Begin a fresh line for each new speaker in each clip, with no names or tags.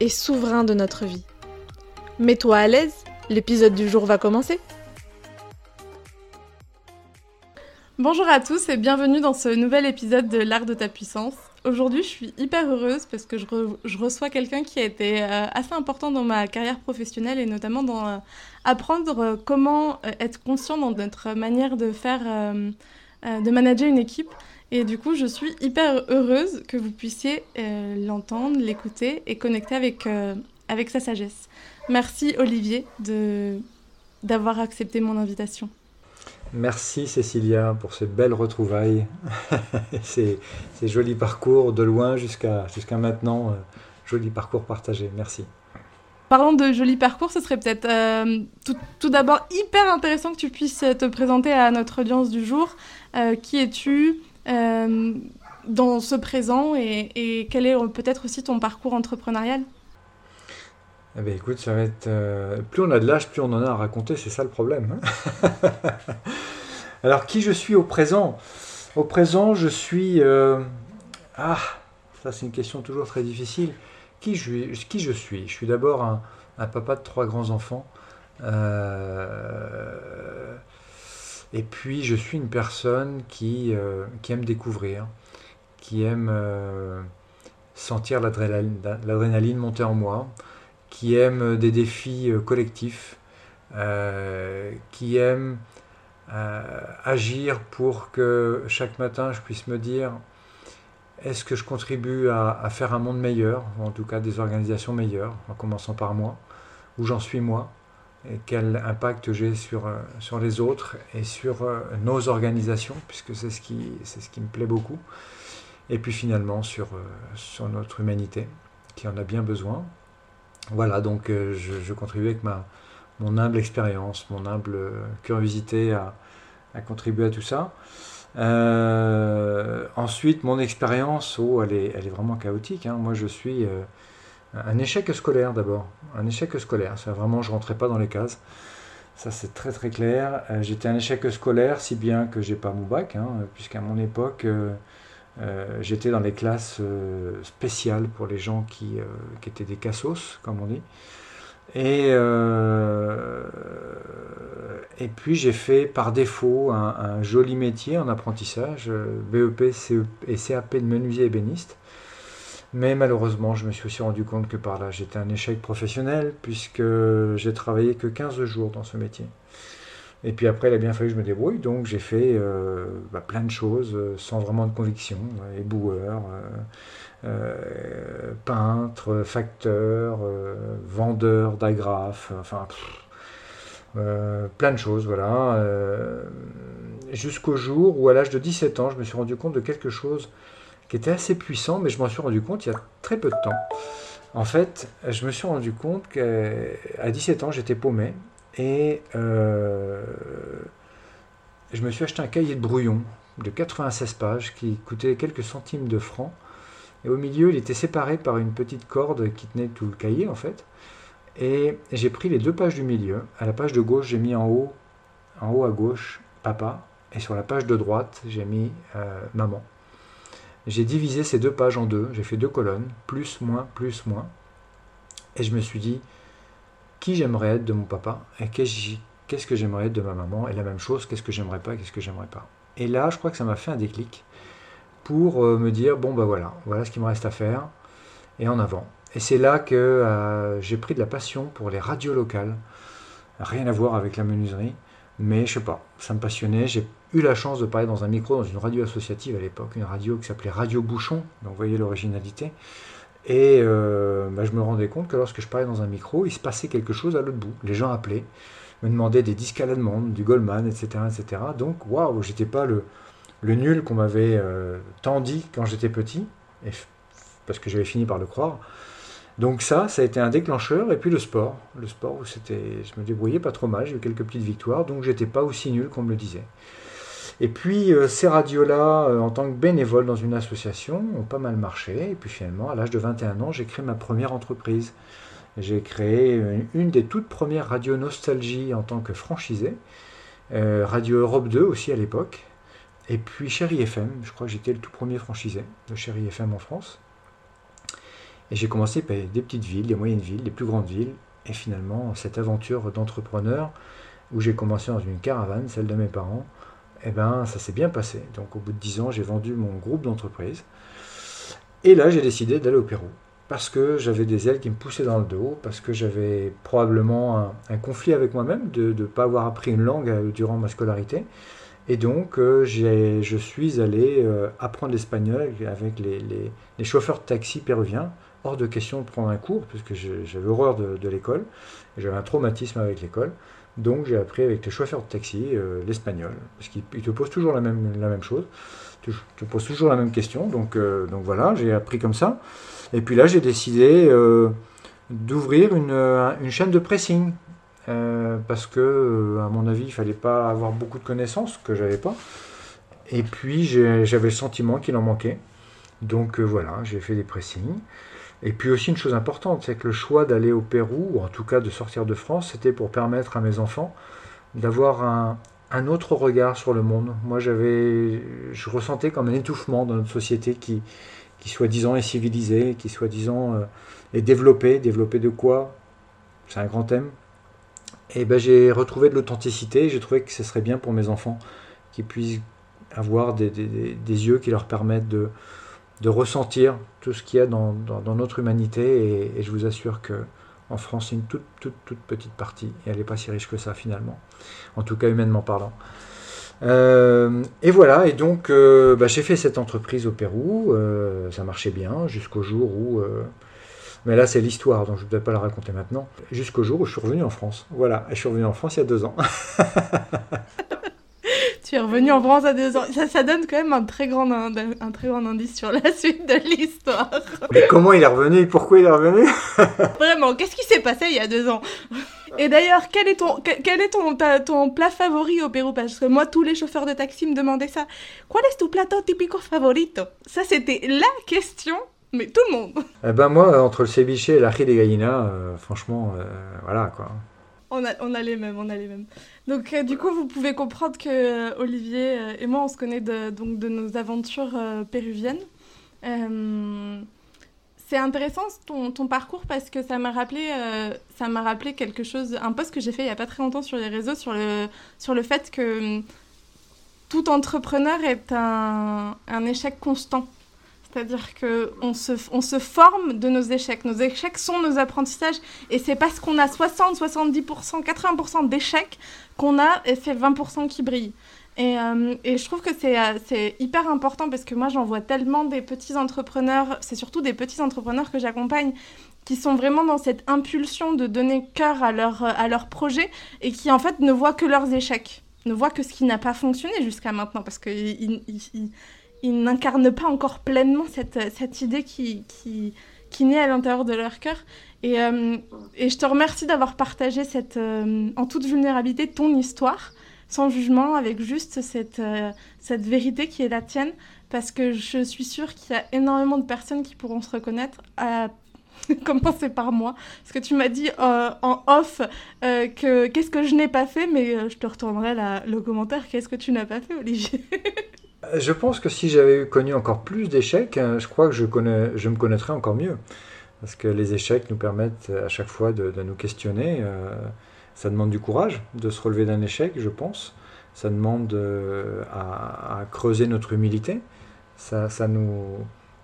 et souverains de notre vie. Mets-toi à l'aise, l'épisode du jour va commencer. Bonjour à tous et bienvenue dans ce nouvel épisode de l'art de ta puissance. Aujourd'hui, je suis hyper heureuse parce que je, reçois quelqu'un qui a été euh, assez important dans ma carrière professionnelle et notamment dans euh, apprendre euh, comment être conscient dans notre manière de faire, de manager une équipe. Et du coup, je suis hyper heureuse que vous puissiez l'entendre, l'écouter et connecter avec, avec sa sagesse. Merci Olivier d'avoir accepté mon invitation.
Merci Cécilia pour ces belles retrouvailles, ces, ces, jolis parcours de loin jusqu'à jusqu'à maintenant, euh, joli parcours partagé. Merci.
Parlant de jolis parcours, ce serait peut-être euh, tout, d'abord hyper intéressant que tu puisses te présenter à notre audience du jour. Euh, qui es-tu? Dans ce présent et, quel est peut-être aussi ton parcours entrepreneurial?
Eh bien, écoute, ça va être. Euh, plus on a de l'âge, plus on en a à raconter, c'est ça le problème. Hein. Alors, qui je suis au présent? Au présent, je suis. Euh, ah, ça, c'est une question toujours très difficile. Qui je, suis Je suis? D'abord un, papa de trois grands-enfants. Euh, et puis, je suis une personne qui, qui aime découvrir, qui aime sentir l'adrénaline monter en moi qui aime des défis euh, collectifs, euh, qui aime euh, agir pour que chaque matin je puisse me dire est-ce que je contribue à, faire un monde meilleur, ou en tout cas des organisations meilleures, en commençant par moi, où j'en suis moi, et quel impact j'ai sur, sur les autres et sur nos organisations, puisque c'est ce, qui, c'est ce qui me plaît beaucoup, et puis finalement sur, sur notre humanité, qui en a bien besoin, voilà, donc euh, je, contribue avec ma, mon humble expérience, mon humble euh, curiosité à, à, contribuer à tout ça. Euh, ensuite, mon expérience, oh, elle, est, elle est vraiment chaotique. Hein. Moi, je suis un échec scolaire d'abord. Un échec scolaire. C'est vraiment, je rentrais pas dans les cases. Ça, c'est très très clair. J'étais un échec scolaire, si bien que j'ai pas mon bac, hein, puisqu'à mon époque, euh, j'étais dans les classes euh, spéciales pour les gens qui, euh, étaient des cassos, comme on dit. Et, puis j'ai fait par défaut un, joli métier en apprentissage, BEP CE et CAP de menuisier ébéniste. Mais malheureusement, je me suis aussi rendu compte que par là, j'étais un échec professionnel puisque j'ai travaillé que 15 jours dans ce métier. Et puis après, il a bien fallu que je me débrouille, donc j'ai fait euh, bah, plein de choses euh, sans vraiment de conviction. Éboueur, euh, peintre, facteur, vendeur d'agrafes, enfin plein de choses, voilà. Jusqu'au jour où, à l'âge de 17 ans, je me suis rendu compte de quelque chose qui était assez puissant, mais je m'en suis rendu compte il y a très peu de temps. En fait, je me suis rendu compte qu'à 17 ans, j'étais paumé et euh, je me suis acheté un cahier de brouillon de 96 pages qui coûtait quelques centimes de francs. Et au milieu, il était séparé par une petite corde qui tenait tout le cahier en fait. Et j'ai pris les deux pages du milieu. À la page de gauche, j'ai mis en haut, en haut à gauche, papa. Et sur la page de droite, j'ai mis euh, maman. J'ai divisé ces deux pages en deux. J'ai fait deux colonnes, plus, moins, plus, moins. Et je me suis dit, qui j'aimerais être de mon papa et qu'est-ce que j'aimerais être de ma maman et la même chose, qu'est-ce que j'aimerais pas, qu'est-ce que j'aimerais pas. Et là, je crois que ça m'a fait un déclic pour euh, me dire bon bah voilà, voilà ce qu'il me reste à faire et en avant. Et c'est là que euh, j'ai pris de la passion pour les radios locales, rien à voir avec la menuiserie, mais je sais pas, ça me passionnait. J'ai eu la chance de parler dans un micro dans une radio associative à l'époque, une radio qui s'appelait Radio Bouchon, donc vous voyez l'originalité. Et euh, bah, je me rendais compte que lorsque je parlais dans un micro, il se passait quelque chose à l'autre bout. Les gens appelaient, me demandaient des disques à la demande, du Goldman, etc. etc. Donc, waouh, j'étais pas le, nul qu'on m'avait euh, tant dit quand j'étais petit, parce que j'avais fini par le croire. Donc ça, ça a été un déclencheur. Et puis le sport. Le sport où je me débrouillais pas trop mal, j'ai eu quelques petites victoires, donc j'étais pas aussi nul qu'on me le disait. Et puis euh, ces radios-là, euh, en tant que bénévole dans une association, ont pas mal marché. Et puis finalement, à l'âge de 21 ans, j'ai créé ma première entreprise. J'ai créé une, des toutes premières radios Nostalgie en tant que franchisé. Euh, Radio Europe 2 aussi à l'époque. Et puis Chéri FM, je crois que j'étais le tout premier franchisé de Chéri FM en France. Et j'ai commencé par des petites villes, des moyennes villes, des plus grandes villes. Et finalement, cette aventure d'entrepreneur, où j'ai commencé dans une caravane, celle de mes parents, eh ben, ça s'est bien passé. Donc au bout de 10 ans, j'ai vendu mon groupe d'entreprise. Et là, j'ai décidé d'aller au Pérou. Parce que j'avais des ailes qui me poussaient dans le dos, parce que j'avais probablement un, conflit avec moi-même de ne pas avoir appris une langue euh, durant ma scolarité. Et donc, euh, je suis allé euh, apprendre l'espagnol avec les, les, chauffeurs de taxi péruviens. Hors de question de prendre un cours, puisque j'avais horreur de, l'école. J'avais un traumatisme avec l'école. Donc j'ai appris avec les chauffeurs de taxi euh, l'espagnol, parce qu'ils te posent toujours la même, chose, tu te poses toujours la même question, donc, euh, donc voilà, j'ai appris comme ça. Et puis là j'ai décidé euh, d'ouvrir une, une, chaîne de pressing, parce que à mon avis il fallait pas avoir beaucoup de connaissances, que j'avais pas. Et puis j'avais le sentiment qu'il en manquait. Donc voilà, j'ai fait des pressings. Et puis aussi une chose importante, c'est que le choix d'aller au Pérou, ou en tout cas de sortir de France, c'était pour permettre à mes enfants d'avoir un, autre regard sur le monde. Moi, j'avais, je ressentais comme un étouffement dans notre société qui, qui soi-disant est civilisée, qui soi-disant euh, est développée. Développée de quoi? C'est un grand thème. Et ben, j'ai retrouvé de l'authenticité. J'ai trouvé que ce serait bien pour mes enfants qu'ils puissent avoir des yeux qui leur permettent de, de ressentir tout ce qu'il y a dans, notre humanité. Et, je vous assure que en France, c'est une toute, toute, toute petite partie. Et elle n'est pas si riche que ça, finalement. En tout cas, humainement parlant. Euh, et voilà, et donc euh, bah, j'ai fait cette entreprise au Pérou, euh, ça marchait bien jusqu'au jour où... mais là c'est l'histoire, donc je ne vais pas la raconter maintenant. Jusqu'au jour où je suis revenu en France. Voilà, je suis revenu en France il y a deux ans.
Tu es revenu en France à deux ans. Ça, ça donne quand même un très, grand, un, très grand indice sur la suite de l'histoire.
Mais comment il est revenu? Pourquoi il est revenu?
Vraiment, qu'est-ce qui s'est passé il y a deux ans? Et d'ailleurs, quel est, ton, quel est ton, ton plat favori au Pérou? Parce que moi, tous les chauffeurs de taxi me demandaient ça. Quel est ton plateau typico favorito? Ça, c'était la question, mais tout le monde.
Eh ben moi, entre le ceviche et l'ají de gallina, euh, franchement, euh, voilà quoi.
On a, on a les mêmes, on a les mêmes. Donc, euh, du coup, vous pouvez comprendre que euh, Olivier euh, et moi, on se connaît de, donc, de nos aventures péruviennes. c'est intéressant ton, parcours parce que ça m'a rappelé, ça m'a rappelé quelque chose, un post que j'ai fait il y a pas très longtemps sur les réseaux sur le, sur le fait que hum, tout entrepreneur est un, un échec constant. C'est-à-dire qu'on se, forme de nos échecs. Nos échecs sont nos apprentissages. Et c'est parce qu'on a 60, 70%, 80% d'échecs qu'on a ces 20% qui brillent. Et, euh, et, je trouve que euh, c'est hyper important parce que moi, j'en vois tellement des petits entrepreneurs, c'est surtout des petits entrepreneurs que j'accompagne, qui sont vraiment dans cette impulsion de donner cœur à leur, leur projet et qui, en fait, ne voient que leurs échecs, ne voient que ce qui n'a pas fonctionné jusqu'à maintenant parce qu'ils ils n'incarnent pas encore pleinement cette, cette idée qui, qui, qui naît à l'intérieur de leur cœur. Et, euh, et, je te remercie d'avoir partagé cette, euh, en toute vulnérabilité ton histoire, sans jugement, avec juste cette, euh, cette vérité qui est la tienne, parce que je suis sûre qu'il y a énormément de personnes qui pourront se reconnaître. À commencer par moi, parce que tu m'as dit en off que qu'est-ce que je n'ai pas fait, mais je te retournerai le commentaire, qu'est-ce que tu n'as pas fait, Olivier?
Je pense que si j'avais connu encore plus d'échecs, hein, je crois que je, me connaîtrais encore mieux. Parce que les échecs nous permettent à chaque fois de, nous questionner. Euh, ça demande du courage de se relever d'un échec, je pense. Ça demande euh, à, creuser notre humilité. Ça, ça, nous,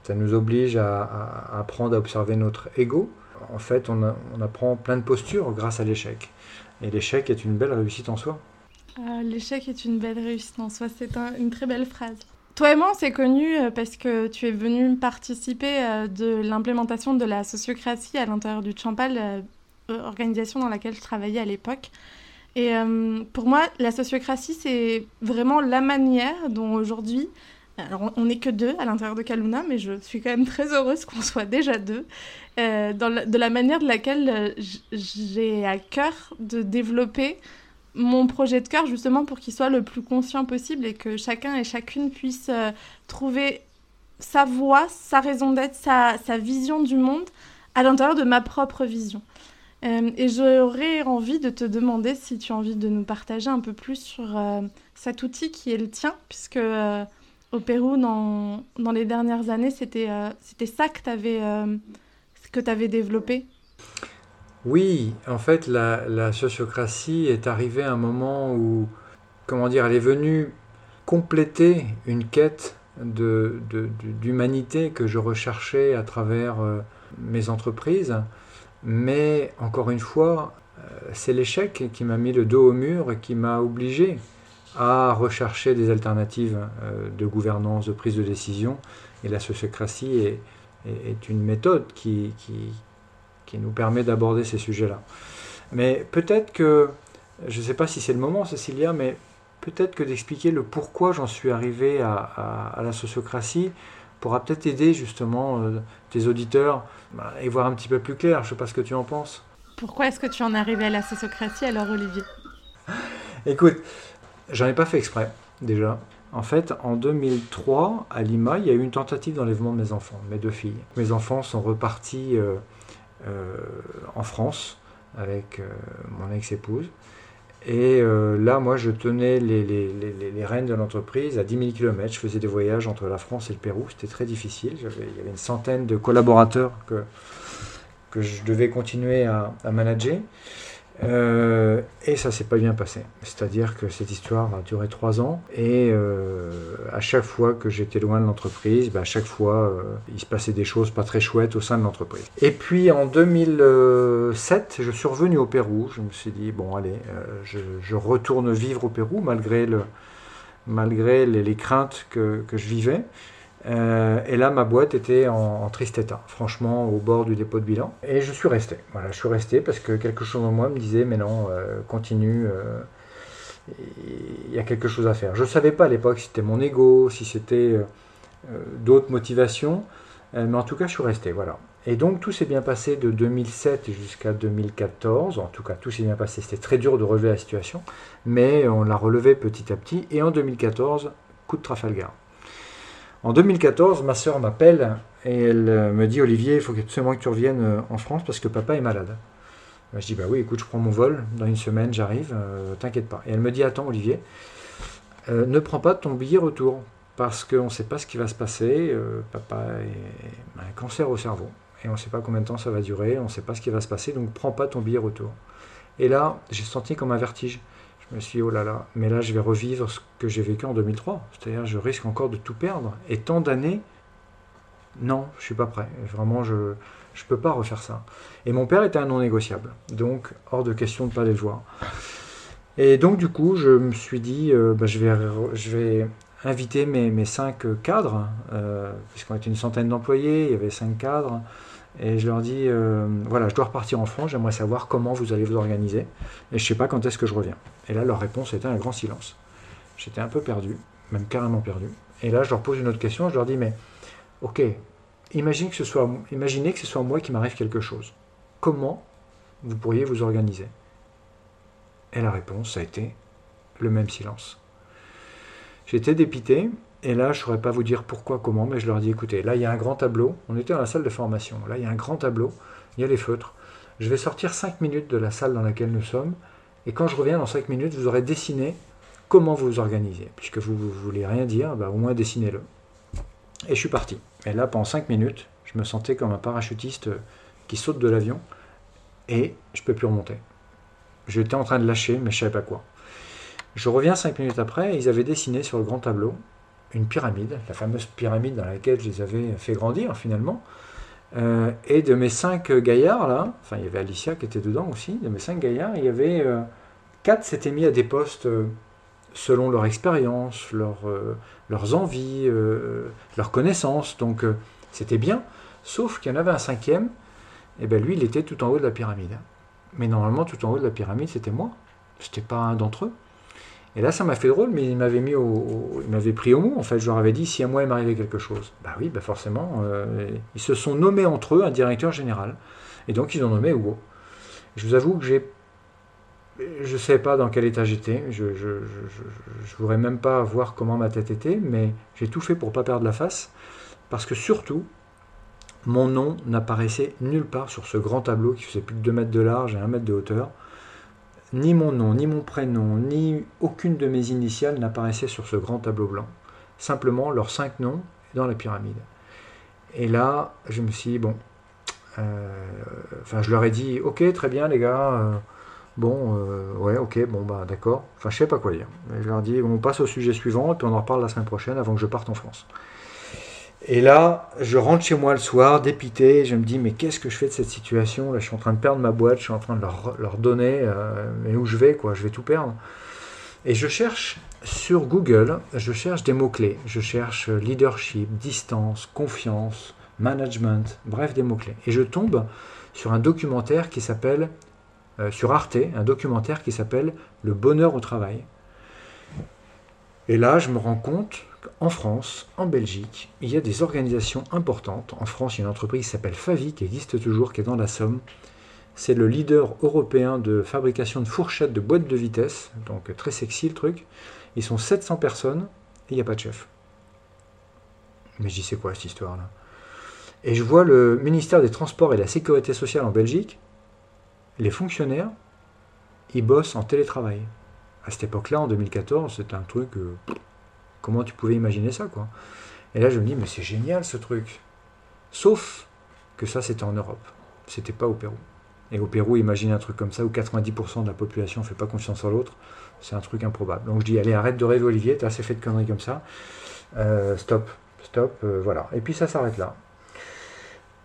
ça nous oblige à, apprendre à observer notre ego. En fait, on, on apprend plein de postures grâce à l'échec. Et l'échec est une belle réussite en soi.
Ah, l'échec est une belle réussite en soi, c'est une très belle phrase. Toi et moi, on s'est connus euh, parce que tu es venu participer euh, de l'implémentation de la sociocratie à l'intérieur du Champal, euh, organisation dans laquelle je travaillais à l'époque. Et pour moi, la sociocratie, c'est vraiment la manière dont aujourd'hui Alors, on n'est que deux à l'intérieur de Kaluna, mais je suis quand même très heureuse qu'on soit déjà deux, de la manière de laquelle j'ai à cœur de développer mon projet de cœur, justement pour qu'il soit le plus conscient possible et que chacun et chacune puisse euh, trouver sa voix, sa raison d'être, sa, vision du monde à l'intérieur de ma propre vision. et j'aurais envie de te demander si tu as envie de nous partager un peu plus sur cet outil qui est le tien, puisque au Pérou dans, dans les dernières années, c'était euh, c'était ça que tu euh, avais développé
Oui, en fait, la, sociocratie est arrivée à un moment où, comment dire, elle est venue compléter une quête d'humanité que je recherchais à travers euh, mes entreprises. Mais encore une fois, c'est l'échec qui m'a mis le dos au mur et qui m'a obligé à rechercher des alternatives euh, de gouvernance, de prise de décision. Et la sociocratie est, une méthode qui, qui nous permet d'aborder ces sujets-là. Mais peut-être que, je ne sais pas si c'est le moment, Cécilia, mais peut-être que d'expliquer le pourquoi j'en suis arrivé à, à, la sociocratie pourra peut-être aider justement euh, tes auditeurs bah, et voir un petit peu plus clair. Je ne sais pas ce que tu en penses.
Pourquoi est-ce que tu en es arrivé à la sociocratie alors, Olivier?
Écoute, J'en ai pas fait exprès, déjà. En fait, en 2003, à Lima, il y a eu une tentative d'enlèvement de mes enfants, mes deux filles. Mes enfants sont repartis euh, en France avec euh, mon ex-épouse. Et là, moi, je tenais les, rênes de l'entreprise à 10 000 km. Je faisais des voyages entre la France et le Pérou. C'était très difficile. Il y avait une centaine de collaborateurs que, que je devais continuer à manager. Euh, et ça s'est pas bien passé. C'est-à-dire que cette histoire a duré trois ans et euh, à chaque fois que j'étais loin de l'entreprise, bah, à chaque fois euh, il se passait des choses pas très chouettes au sein de l'entreprise. Et puis en 2007, je suis revenu au Pérou. Je me suis dit bon allez, je, retourne vivre au Pérou malgré, le, malgré les, les craintes que, que je vivais. Euh, et là, ma boîte était en, triste état, franchement, au bord du dépôt de bilan. Et je suis resté. Voilà, je suis resté parce que quelque chose en moi me disait, mais non, euh, continue. Euh, il y a quelque chose à faire. Je ne savais pas à l'époque si c'était mon ego, si c'était d'autres motivations, mais en tout cas, je suis resté. Voilà. Et donc, tout s'est bien passé de 2007 jusqu'à 2014. En tout cas, tout s'est bien passé. C'était très dur de relever la situation, mais on l'a relevé petit à petit. Et en 2014, coup de Trafalgar. En 2014, ma soeur m'appelle et elle euh, me dit Olivier, il faut absolument que tu reviennes euh, en France parce que papa est malade. Ben, je dis bah oui, écoute, je prends mon vol, dans une semaine j'arrive, euh, t'inquiète pas. Et elle me dit attends Olivier, ne prends pas ton billet retour parce qu'on ne sait pas ce qui va se passer. papa a un cancer au cerveau et on ne sait pas combien de temps ça va durer, on ne sait pas ce qui va se passer, donc prends pas ton billet retour. Et là, j'ai senti comme un vertige. Je me suis dit, oh là là, mais là je vais revivre ce que j'ai vécu en 2003. C'est-à-dire, je risque encore de tout perdre. Et tant d'années, non, je suis pas prêt. Vraiment, je ne peux pas refaire ça. Et mon père était un non négociable. Donc, hors de question de ne pas aller le voir. Et donc, du coup, je me suis dit, euh, bah, je, vais, inviter mes, mes cinq cadres, euh, puisqu'on était une centaine d'employés, il y avait cinq cadres. Et je leur dis, euh, voilà, je dois repartir en France, j'aimerais savoir comment vous allez vous organiser, et je ne sais pas quand est-ce que je reviens. Et là, leur réponse était un grand silence. J'étais un peu perdu, même carrément perdu. Et là, je leur pose une autre question, je leur dis, mais ok, imaginez que ce soit, imaginez que ce soit moi qui m'arrive quelque chose. Comment vous pourriez vous organiser? Et la réponse, a été le même silence. J'étais dépité, et là, je ne saurais pas vous dire pourquoi, comment, mais je leur dis écoutez, là, il y a un grand tableau. On était dans la salle de formation. Là, il y a un grand tableau. Il y a les feutres. Je vais sortir 5 minutes de la salle dans laquelle nous sommes. Et quand je reviens dans 5 minutes, vous aurez dessiné comment vous vous organisez. Puisque vous ne voulez rien dire, bah, au moins dessinez-le. Et je suis parti. Et là, pendant 5 minutes, je me sentais comme un parachutiste qui saute de l'avion. Et je ne peux plus remonter. J'étais en train de lâcher, mais je ne savais pas quoi. Je reviens 5 minutes après, et ils avaient dessiné sur le grand tableau une pyramide, la fameuse pyramide dans laquelle je les avais fait grandir finalement. Euh, et de mes cinq gaillards là, enfin il y avait Alicia qui était dedans aussi, de mes cinq gaillards, il y avait euh, quatre s'étaient mis à des postes euh, selon leur expérience, leur, leurs envies, leurs connaissances. Donc c'était bien, sauf qu'il y en avait un cinquième, et ben lui il était tout en haut de la pyramide. Mais normalement tout en haut de la pyramide c'était moi, c'était pas un d'entre eux. Et là, ça m'a fait drôle, mais il m'avait mis au, il pris au mot. En fait, je leur avais dit si à moi il m'arrivait quelque chose. Bah oui, bah forcément, euh, ils se sont nommés entre eux un directeur général, et donc ils ont nommé Hugo. Je vous avoue que j'ai, je ne savais pas dans quel état j'étais. Je, je, je, voudrais même pas voir comment ma tête était, mais j'ai tout fait pour pas perdre la face, parce que surtout, mon nom n'apparaissait nulle part sur ce grand tableau qui faisait plus de 2 mètres de large et 1 mètre de hauteur. Ni mon nom, ni mon prénom, ni aucune de mes initiales n'apparaissait sur ce grand tableau blanc. Simplement leurs cinq noms dans la pyramide. Et là, je me suis dit, bon, euh, enfin, je leur ai dit, ok, très bien, les gars, euh, bon, euh, ouais, ok, bon, bah, d'accord. Enfin, je sais pas quoi dire. je leur ai dit, on passe au sujet suivant, et puis on en reparle la semaine prochaine avant que je parte en France. Et là, je rentre chez moi le soir, dépité, je me dis, mais qu'est-ce que je fais de cette situation Là, je suis en train de perdre ma boîte, je suis en train de leur, donner, euh, mais où je vais, quoi? Je vais tout perdre. Et je cherche sur Google, je cherche des mots-clés. Je cherche leadership, distance, confiance, management, bref, des mots-clés. Et je tombe sur un documentaire qui s'appelle, euh, sur Arte, un documentaire qui s'appelle Le bonheur au travail. Et là, je me rends compte en France, en Belgique, il y a des organisations importantes. En France, il y a une entreprise qui s'appelle Favi, qui existe toujours, qui est dans la Somme. C'est le leader européen de fabrication de fourchettes de boîtes de vitesse, donc très sexy le truc. Ils sont 700 personnes et il n'y a pas de chef. Mais je dis, c'est quoi cette histoire-là? Et je vois le ministère des Transports et de la Sécurité sociale en Belgique, les fonctionnaires, ils bossent en télétravail. À cette époque-là, en 2014, c'était un truc. Euh, Comment tu pouvais imaginer ça, quoi Et là, je me dis, mais c'est génial ce truc. Sauf que ça, c'était en Europe. C'était pas au Pérou. Et au Pérou, imaginez un truc comme ça où 90% de la population ne fait pas confiance en l'autre. C'est un truc improbable. Donc je dis, allez, arrête de rêver, Olivier, t'as assez fait de conneries comme ça. Euh, stop, stop, euh, voilà. Et puis ça s'arrête là.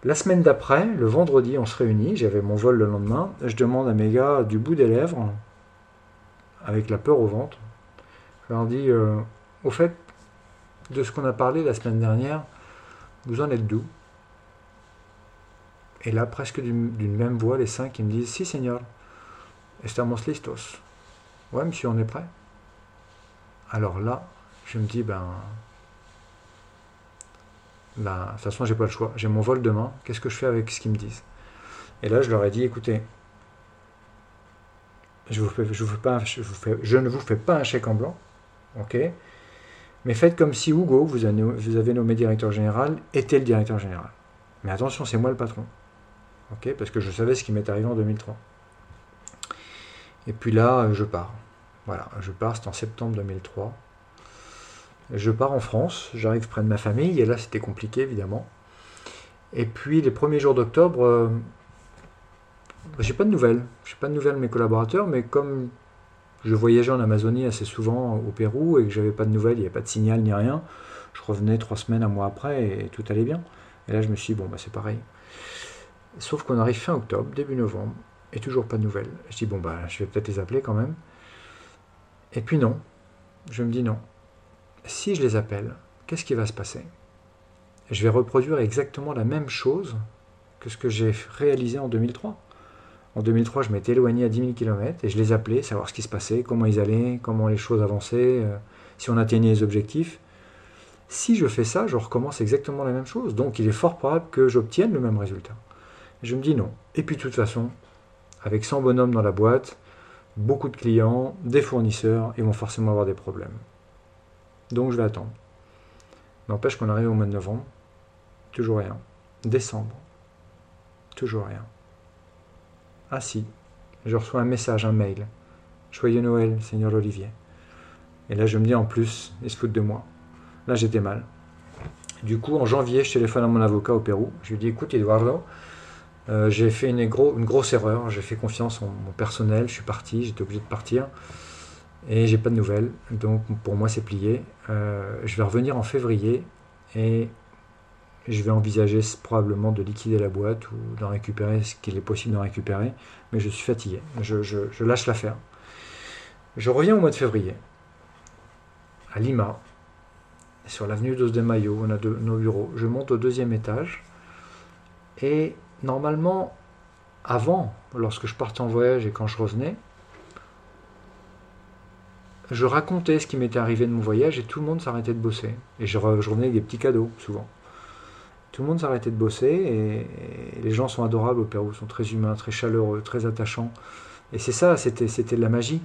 La semaine d'après, le vendredi, on se réunit. J'avais mon vol le lendemain. Je demande à mes gars du bout des lèvres, avec la peur au ventre. Je leur dis, euh, au fait, de ce qu'on a parlé la semaine dernière, vous en êtes d'où? Et là, presque d'une même voix, les cinq, ils me disent Si, Seigneur, estamos listos. Ouais, monsieur, on est prêt. Alors là, je me dis Ben. Ben, de toute façon, j'ai pas le choix. J'ai mon vol demain. Qu'est-ce que je fais avec ce qu'ils me disent? Et là, je leur ai dit Écoutez, je, je ne vous fais pas un chèque en blanc. Ok? Mais faites comme si Hugo, vous avez, nommé directeur général, était le directeur général. Mais attention, c'est moi le patron. ok Parce que je savais ce qui m'est arrivé en 2003. Et puis là, je pars. Voilà, je pars, c'est en septembre 2003. Je pars en France, j'arrive près de ma famille, et là c'était compliqué évidemment. Et puis les premiers jours d'octobre, euh, j'ai pas de nouvelles. J'ai pas de nouvelles de mes collaborateurs, mais comme je voyageais en Amazonie assez souvent au Pérou et que j'avais pas de nouvelles, il n'y avait pas de signal ni rien. Je revenais trois semaines, un mois après et tout allait bien. Et là, je me suis dit, bon, bah, c'est pareil. Sauf qu'on arrive fin octobre, début novembre, et toujours pas de nouvelles. Je dis, bon, bah, je vais peut-être les appeler quand même. Et puis non, je me dis non. Si je les appelle, qu'est-ce qui va se passer? Je vais reproduire exactement la même chose que ce que j'ai réalisé en 2003. En 2003, je m'étais éloigné à 10 000 km et je les appelais, savoir ce qui se passait, comment ils allaient, comment les choses avançaient, euh, si on atteignait les objectifs. Si je fais ça, je recommence exactement la même chose. Donc il est fort probable que j'obtienne le même résultat. Je me dis non. Et puis de toute façon, avec 100 bonhommes dans la boîte, beaucoup de clients, des fournisseurs, ils vont forcément avoir des problèmes. Donc je vais attendre. N'empêche qu'on arrive au mois de novembre, toujours rien. Décembre, toujours rien. Ah si, je reçois un message, un mail. Joyeux Noël, Seigneur Olivier. Et là, je me dis en plus, ils se foutent de moi. Là, j'étais mal. Du coup, en janvier, je téléphone à mon avocat au Pérou. Je lui dis écoute, Eduardo, euh, j'ai fait une, grosse erreur. J'ai fait confiance en mon personnel. Je suis parti. J'étais obligé de partir. Et j'ai pas de nouvelles. Donc, pour moi, c'est plié. Euh, je vais revenir en février. Et je vais envisager probablement de liquider la boîte ou d'en récupérer ce qu'il est possible d'en récupérer, mais je suis fatigué, je, lâche l'affaire. Je reviens au mois de février, à Lima, sur l'avenue dos de Mayo, on a nos bureaux. Je monte au deuxième étage, et normalement, avant, lorsque je partais en voyage et quand je revenais, je racontais ce qui m'était arrivé de mon voyage et tout le monde s'arrêtait de bosser. Et je, revenais avec des petits cadeaux, souvent. Tout le monde s'arrêtait de bosser et, les gens sont adorables au Pérou, sont très humains, très chaleureux, très attachants. Et c'est ça, c'était, de la magie.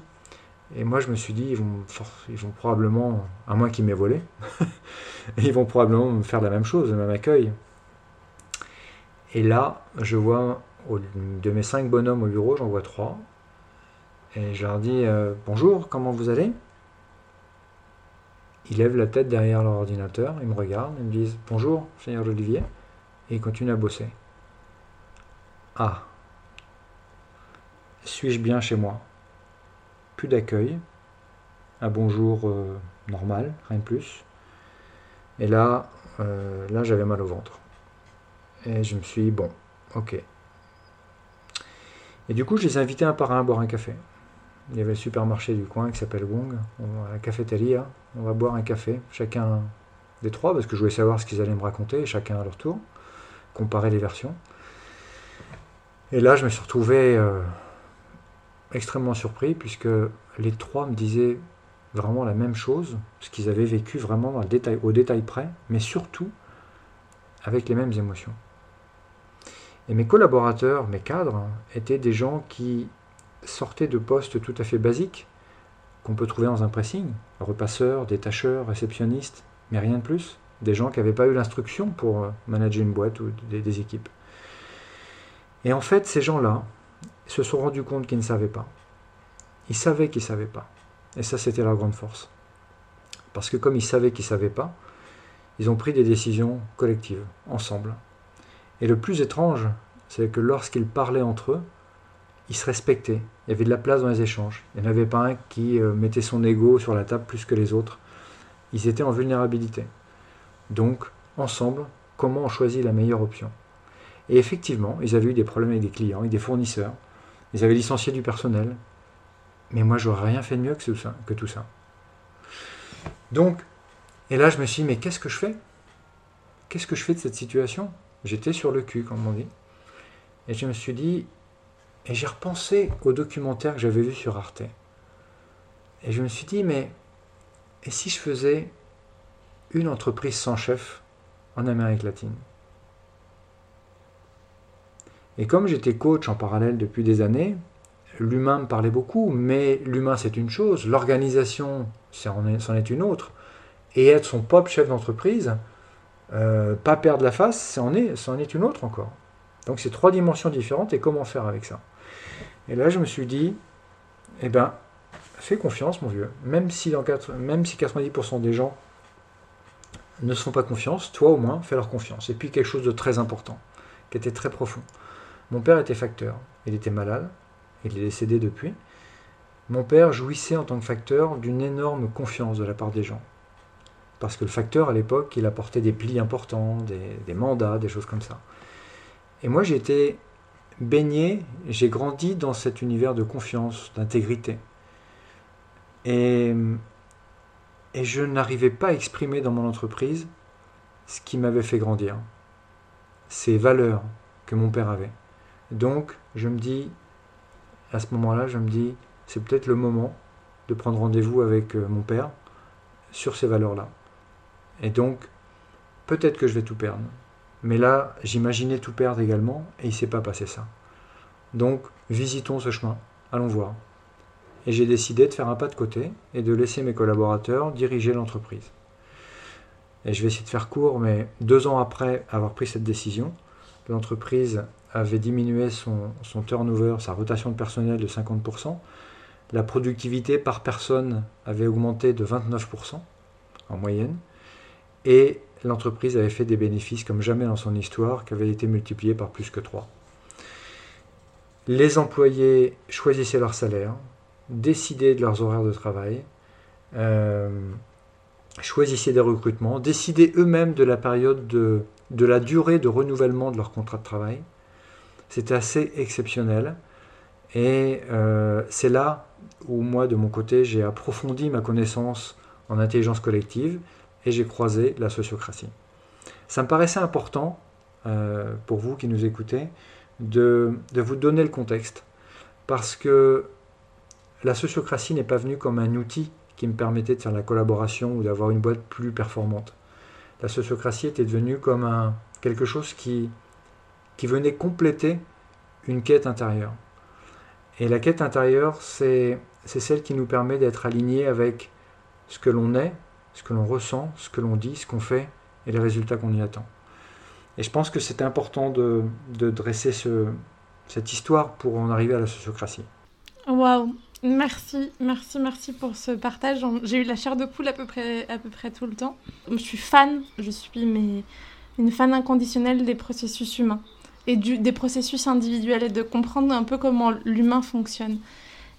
Et moi, je me suis dit, ils vont, ils vont probablement, à moins qu'ils m'aient volé, ils vont probablement me faire la même chose, le même accueil. Et là, je vois, de mes cinq bonhommes au bureau, j'en vois trois. Et je leur dis euh, Bonjour, comment vous allez? Ils lèvent la tête derrière leur ordinateur, ils me regardent, ils me disent Bonjour, Seigneur Olivier, et ils continuent à bosser. Ah Suis-je bien chez moi? Plus d'accueil, un bonjour euh, normal, rien de plus. Et là, euh, là j'avais mal au ventre. Et je me suis bon, ok. Et du coup, je les ai invités un par un à boire un café. Il y avait le supermarché du coin qui s'appelle Wong, la cafétéria. On va boire un café, chacun des trois, parce que je voulais savoir ce qu'ils allaient me raconter, chacun à leur tour, comparer les versions. Et là, je me suis retrouvé euh, extrêmement surpris, puisque les trois me disaient vraiment la même chose, ce qu'ils avaient vécu vraiment détail, au détail près, mais surtout avec les mêmes émotions. Et mes collaborateurs, mes cadres, étaient des gens qui sortaient de postes tout à fait basiques, qu'on peut trouver dans un pressing, repasseurs, détacheurs, réceptionnistes, mais rien de plus. Des gens qui n'avaient pas eu l'instruction pour euh, manager une boîte ou des, équipes. Et en fait, ces gens-là se sont rendus compte qu'ils ne savaient pas. Ils savaient qu'ils ne savaient pas. Et ça, c'était leur grande force. Parce que comme ils savaient qu'ils ne savaient pas, ils ont pris des décisions collectives, ensemble, et le plus étrange, c'est que lorsqu'ils parlaient entre eux, ils se respectaient. Il y avait de la place dans les échanges. Il n'y en avait pas un qui euh, mettait son ego sur la table plus que les autres. Ils étaient en vulnérabilité. Donc, ensemble, comment on choisit la meilleure option? Et effectivement, ils avaient eu des problèmes avec des clients, avec des fournisseurs. Ils avaient licencié du personnel. Mais moi, j'aurais rien fait de mieux que tout ça. Que tout ça. Donc, et là, je me suis dit, mais qu'est-ce que je fais? Qu'est-ce que je fais de cette situation? J'étais sur le cul, comme on dit. Et je me suis dit, et j'ai repensé au documentaire que j'avais vu sur Arte. Et je me suis dit, mais et si je faisais une entreprise sans chef en Amérique latine? Et comme j'étais coach en parallèle depuis des années, l'humain me parlait beaucoup, mais l'humain c'est une chose, l'organisation c'en est, une autre. Et être son propre chef d'entreprise, euh, pas perdre la face, c'en est, est une autre encore. Donc c'est trois dimensions différentes et comment faire avec ça? Et là je me suis dit, eh ben, fais confiance mon vieux, même si, dans même si 90% des gens ne se font pas confiance, toi au moins fais leur confiance. Et puis quelque chose de très important, qui était très profond. Mon père était facteur, il était malade, il est décédé depuis. Mon père jouissait en tant que facteur d'une énorme confiance de la part des gens parce que le facteur, à l'époque, il apportait des plis importants, des, mandats, des choses comme ça. Et moi, été baigné, j'ai grandi dans cet univers de confiance, d'intégrité. Et, et je n'arrivais pas à exprimer dans mon entreprise ce qui m'avait fait grandir, ces valeurs que mon père avait. Donc, je me dis, à ce moment-là, je me dis, c'est peut-être le moment de prendre rendez-vous avec euh, mon père sur ces valeurs-là. Et donc, peut-être que je vais tout perdre. Mais là, j'imaginais tout perdre également, et il ne s'est pas passé ça. Donc, visitons ce chemin, allons voir. Et j'ai décidé de faire un pas de côté et de laisser mes collaborateurs diriger l'entreprise. Et je vais essayer de faire court, mais deux ans après avoir pris cette décision, l'entreprise avait diminué son, turnover, sa rotation de personnel de 50%. La productivité par personne avait augmenté de 29% en moyenne et l'entreprise avait fait des bénéfices comme jamais dans son histoire, qui avaient été multipliés par plus que 3. Les employés choisissaient leur salaire, décidaient de leurs horaires de travail, euh, choisissaient des recrutements, décidaient eux-mêmes de la période de, de la durée de renouvellement de leur contrat de travail. C'était assez exceptionnel. Et euh, c'est là où moi, de mon côté, j'ai approfondi ma connaissance en intelligence collective et j'ai croisé la sociocratie. Ça me paraissait important, euh, pour vous qui nous écoutez, de, vous donner le contexte, parce que la sociocratie n'est pas venue comme un outil qui me permettait de faire la collaboration ou d'avoir une boîte plus performante. La sociocratie était devenue comme un, quelque chose qui, qui venait compléter une quête intérieure. Et la quête intérieure, c'est celle qui nous permet d'être alignés avec ce que l'on est, ce que l'on ressent, ce que l'on dit, ce qu'on fait et les résultats qu'on y attend. Et je pense que c'était important de, dresser ce, cette histoire pour en arriver à la sociocratie.
Waouh Merci, merci, merci pour ce partage. J'ai eu la chair de poule à peu près, tout le temps. Je suis fan, je suis une fan inconditionnelle des processus humains et des processus individuels et de comprendre un peu comment l'humain fonctionne.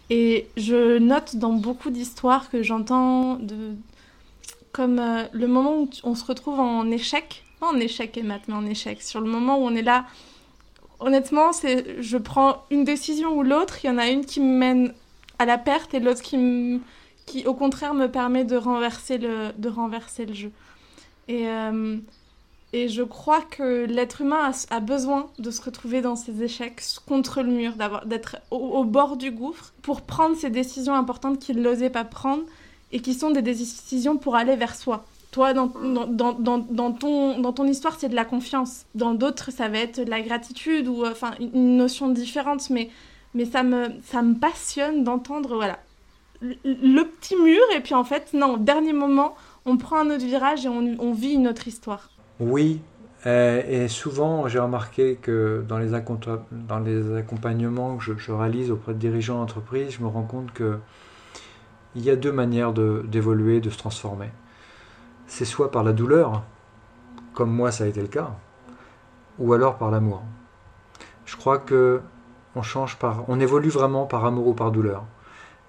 Et je note dans beaucoup d'histoires que j'entends de, comme euh, le moment où on se retrouve en échec, pas en échec et mais en échec, sur le moment où on est là. Honnêtement, c'est je prends une décision ou l'autre, il y en a une qui me mène à la perte et l'autre qui, qui, au contraire, me permet de renverser le, de renverser le jeu. Et, euh, et je crois que l'être humain a, besoin de se retrouver dans ses échecs contre le mur, d'être au, au, bord du gouffre pour prendre ces décisions importantes qu'il n'osait pas prendre et qui sont des décisions pour aller vers soi. Toi, dans, ton, dans ton histoire, c'est de la confiance. Dans d'autres, ça va être de la gratitude ou enfin une notion différente. Mais mais ça me, ça me passionne d'entendre voilà, le, petit mur, et puis en fait, non, au dernier moment, on prend un autre virage et on, on vit une autre histoire.
Oui, euh, et souvent, j'ai remarqué que dans les accompagnements que je, réalise auprès de dirigeants d'entreprise, je me rends compte que il y a deux manières d'évoluer, de, se transformer. C'est soit par la douleur, comme moi ça a été le cas, ou alors par l'amour. Je crois que on change par, on évolue vraiment par amour ou par douleur.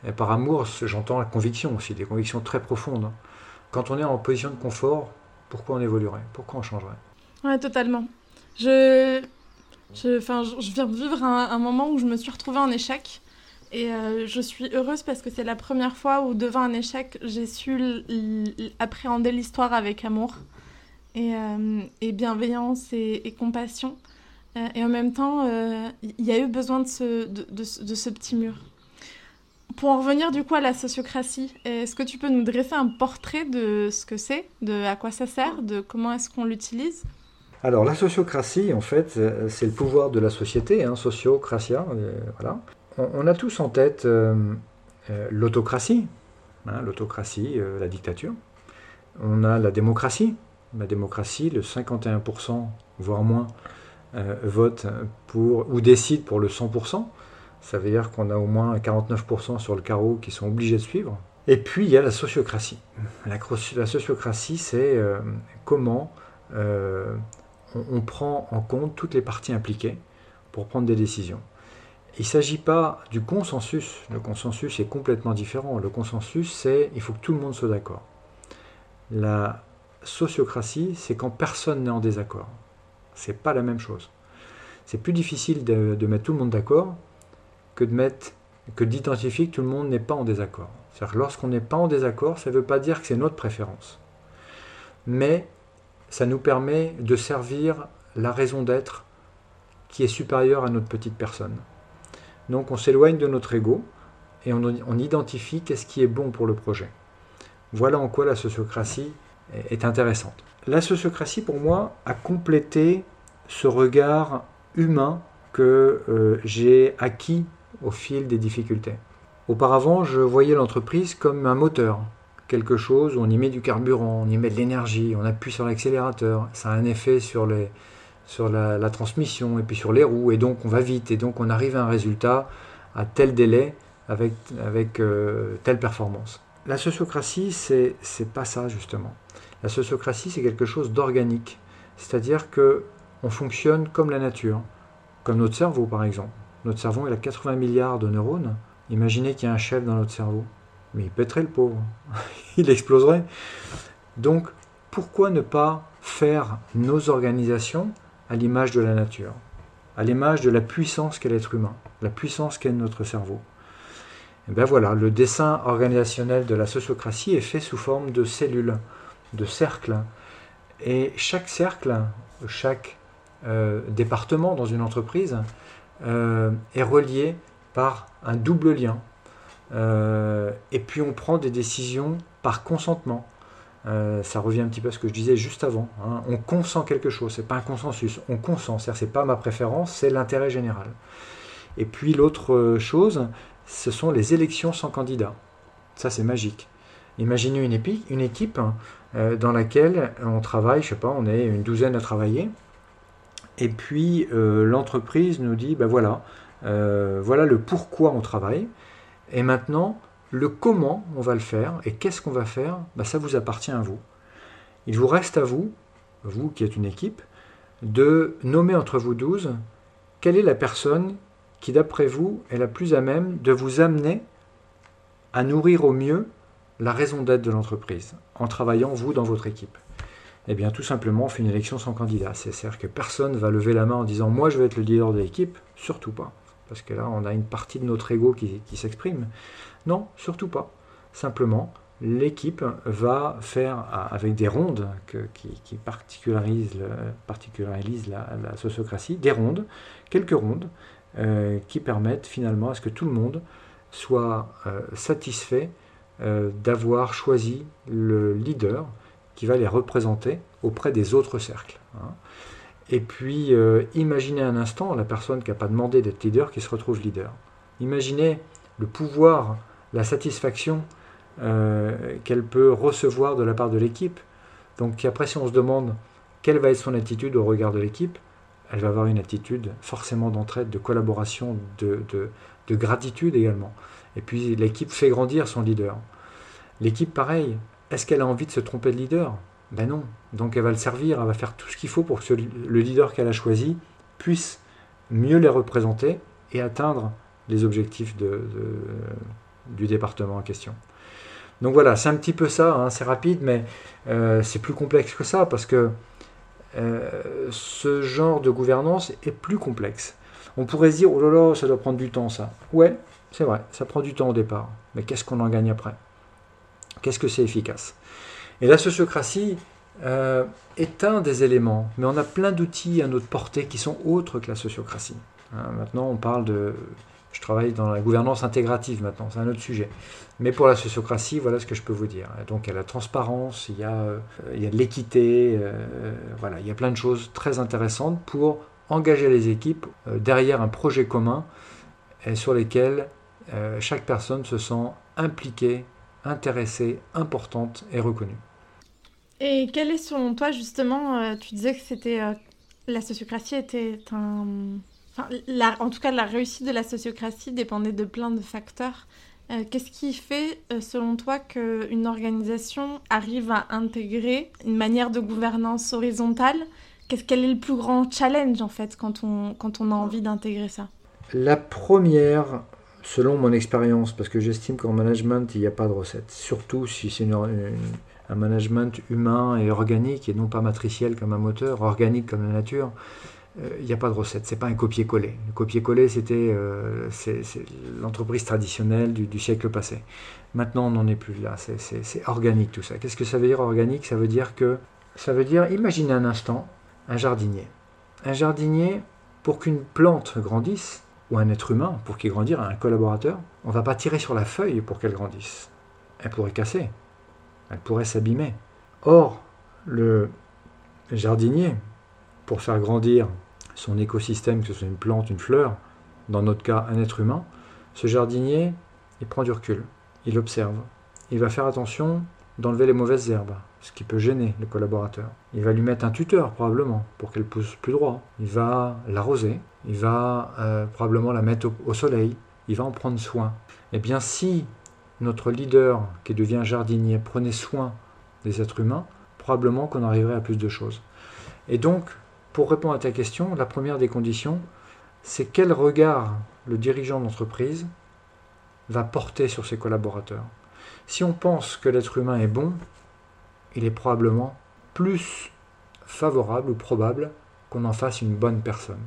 Et par amour, j'entends la conviction aussi, des convictions très profondes. Quand on est en position de confort, pourquoi on évoluerait? Pourquoi on changerait?
Ouais, totalement. Je, viens vivre un, moment où je me suis retrouvée en échec. Et euh, je suis heureuse parce que c'est la première fois où, devant un échec, j'ai su appréhender l'histoire avec amour et, euh, bienveillance et compassion. Euh, et en même temps, il y a eu besoin de ce, petit mur. Pour en revenir du coup à la sociocratie, est-ce que tu peux nous dresser un portrait de ce que c'est, de à quoi ça sert, de comment est-ce qu'on l'utilise?
Alors la sociocratie, en fait, c'est le pouvoir de la société, hein, sociocratia, voilà. On, a tous en tête l'autocratie, hein, l'autocratie, la dictature. On a la démocratie, la démocratie, le 51%, voire moins, euh, vote pour, ou décide pour le 100%. Ça veut dire qu'on a au moins 49% sur le carreau qui sont obligés de suivre. Et puis il y a la sociocratie. La, sociocratie, c'est euh, comment euh, on, prend en compte toutes les parties impliquées pour prendre des décisions. Il ne s'agit pas du consensus. Le consensus est complètement différent. Le consensus, c'est il faut que tout le monde soit d'accord. La sociocratie, c'est quand personne n'est en désaccord. C'est pas la même chose. C'est plus difficile de, mettre tout le monde d'accord que d'identifier que tout le monde n'est pas en désaccord. C'est-à-dire lorsqu'on n'est pas en désaccord, ça ne veut pas dire que c'est notre préférence. Mais ça nous permet de servir la raison d'être qui est supérieure à notre petite personne. Donc on s'éloigne de notre ego et on, identifie qu'est-ce qui est bon pour le projet. Voilà en quoi la sociocratie est intéressante. La sociocratie, pour moi, a complété ce regard humain que euh, j'ai acquis au fil des difficultés. Auparavant, je voyais l'entreprise comme un moteur, quelque chose où on y met du carburant, on y met de l'énergie, on appuie sur l'accélérateur, ça a un effet sur, les, sur la, transmission et puis sur les roues, et donc on va vite, et donc on arrive à un résultat à tel délai avec, avec euh, telle performance. La sociocratie, c'est pas ça justement. La sociocratie, c'est quelque chose d'organique, c'est-à-dire que on fonctionne comme la nature, comme notre cerveau par exemple. Notre cerveau, il a 80 milliards de neurones. Imaginez qu'il y a un chef dans notre cerveau. Mais il pèterait le pauvre. il exploserait. Donc, pourquoi ne pas faire nos organisations à l'image de la nature, à l'image de la puissance qu'est l'être humain, la puissance qu'est notre cerveau Et bien voilà, le dessin organisationnel de la sociocratie est fait sous forme de cellules, de cercles. Et chaque cercle, chaque euh, département dans une entreprise euh, est relié par un double lien. Euh, et puis on prend des décisions par consentement. Euh, ça revient un petit peu à ce que je disais juste avant. Hein. On consent quelque chose, c'est pas un consensus. On consent, c'est-à-dire c'est pas ma préférence, c'est l'intérêt général. Et puis l'autre chose, ce sont les élections sans candidat. Ça c'est magique. Imaginez une, une équipe euh, dans laquelle on travaille, je sais pas, on est une douzaine à travailler, et puis l'entreprise nous dit, ben voilà, voilà le pourquoi on travaille, et maintenant, le comment on va le faire et qu'est-ce qu'on va faire, bah, ça vous appartient à vous. Il vous reste à vous, vous qui êtes une équipe, de nommer entre vous douze quelle est la personne qui, d'après vous, est la plus à même de vous amener à nourrir au mieux la raison d'être de l'entreprise, en travaillant, vous, dans votre équipe. Eh bien, tout simplement, on fait une élection sans candidat. C'est-à-dire que personne ne va lever la main en disant Moi, je vais être le leader de l'équipe. Surtout pas parce que là, on a une partie de notre ego qui, s'exprime. Non, surtout pas. Simplement, l'équipe va faire, avec des rondes qui, particularisent, la, sociocratie, des rondes, quelques rondes, euh, qui permettent finalement à ce que tout le monde soit euh, satisfait euh, d'avoir choisi le leader qui va les représenter auprès des autres cercles. Hein. Et puis, euh, imaginez un instant la personne qui n'a pas demandé d'être leader qui se retrouve leader. Imaginez le pouvoir, la satisfaction euh, qu'elle peut recevoir de la part de l'équipe. Donc après, si on se demande quelle va être son attitude au regard de l'équipe, elle va avoir une attitude forcément d'entraide, de collaboration, de, de gratitude également. Et puis l'équipe fait grandir son leader. L'équipe, pareil, est-ce qu'elle a envie de se tromper de leader? Ben non. Donc elle va le servir, elle va faire tout ce qu'il faut pour que le leader qu'elle a choisi puisse mieux les représenter et atteindre les objectifs de, du département en question. Donc voilà, c'est un petit peu ça, hein, c'est rapide, mais euh, c'est plus complexe que ça, parce que euh, ce genre de gouvernance est plus complexe. On pourrait se dire, oh là là, ça doit prendre du temps ça. Ouais, c'est vrai, ça prend du temps au départ, mais qu'est-ce qu'on en gagne après? Qu'est-ce que c'est efficace? Et la sociocratie euh, est un des éléments, mais on a plein d'outils à notre portée qui sont autres que la sociocratie. Hein, maintenant, on parle de... Je travaille dans la gouvernance intégrative maintenant, c'est un autre sujet. Mais pour la sociocratie, voilà ce que je peux vous dire. Donc il y a la transparence, il y a, euh, il y a de l'équité, euh, voilà, il y a plein de choses très intéressantes pour engager les équipes derrière un projet commun et sur lesquels chaque personne se sent impliquée, intéressée, importante et reconnue.
Et quel est selon toi justement, euh, tu disais que c'était euh, la sociocratie était un, en tout cas la réussite de la sociocratie dépendait de plein de facteurs. Euh, qu'est-ce qui fait, selon toi, qu'une organisation arrive à intégrer une manière de gouvernance horizontale? Quel est le plus grand challenge en fait quand on a envie d'intégrer ça?
La première, selon mon expérience, parce que j'estime qu'en management il n'y a pas de recette, surtout si c'est un management humain et organique et non pas matriciel comme un moteur, organique comme la nature, euh, il n'y a pas de recette, c'est pas un copier-coller. Le copier-coller, c'était euh, l'entreprise traditionnelle du, siècle passé. Maintenant, on n'en est plus là, c'est organique tout ça. Qu'est-ce que ça veut dire organique? Ça veut dire que, ça veut dire, imaginez un instant, un jardinier. Un jardinier, pour qu'une plante grandisse, ou un être humain, pour qu'il grandisse, un collaborateur, on ne va pas tirer sur la feuille pour qu'elle grandisse. Elle pourrait casser, elle pourrait s'abîmer. Or, le jardinier, pour faire grandir son écosystème, que ce soit une plante, une fleur, dans notre cas un être humain, ce jardinier, il prend du recul, il observe, il va faire attention d'enlever les mauvaises herbes, ce qui peut gêner le collaborateur. Il va lui mettre un tuteur probablement pour qu'elle pousse plus droit. Il va l'arroser, il va euh, probablement la mettre au, soleil, il va en prendre soin. Eh bien si notre leader qui devient jardinier prenait soin des êtres humains, probablement qu'on arriverait à plus de choses. Et donc, pour répondre à ta question, la première des conditions, c'est quel regard le dirigeant d'entreprise va porter sur ses collaborateurs. Si on pense que l'être humain est bon, il est probablement plus favorable ou probable qu'on en fasse une bonne personne.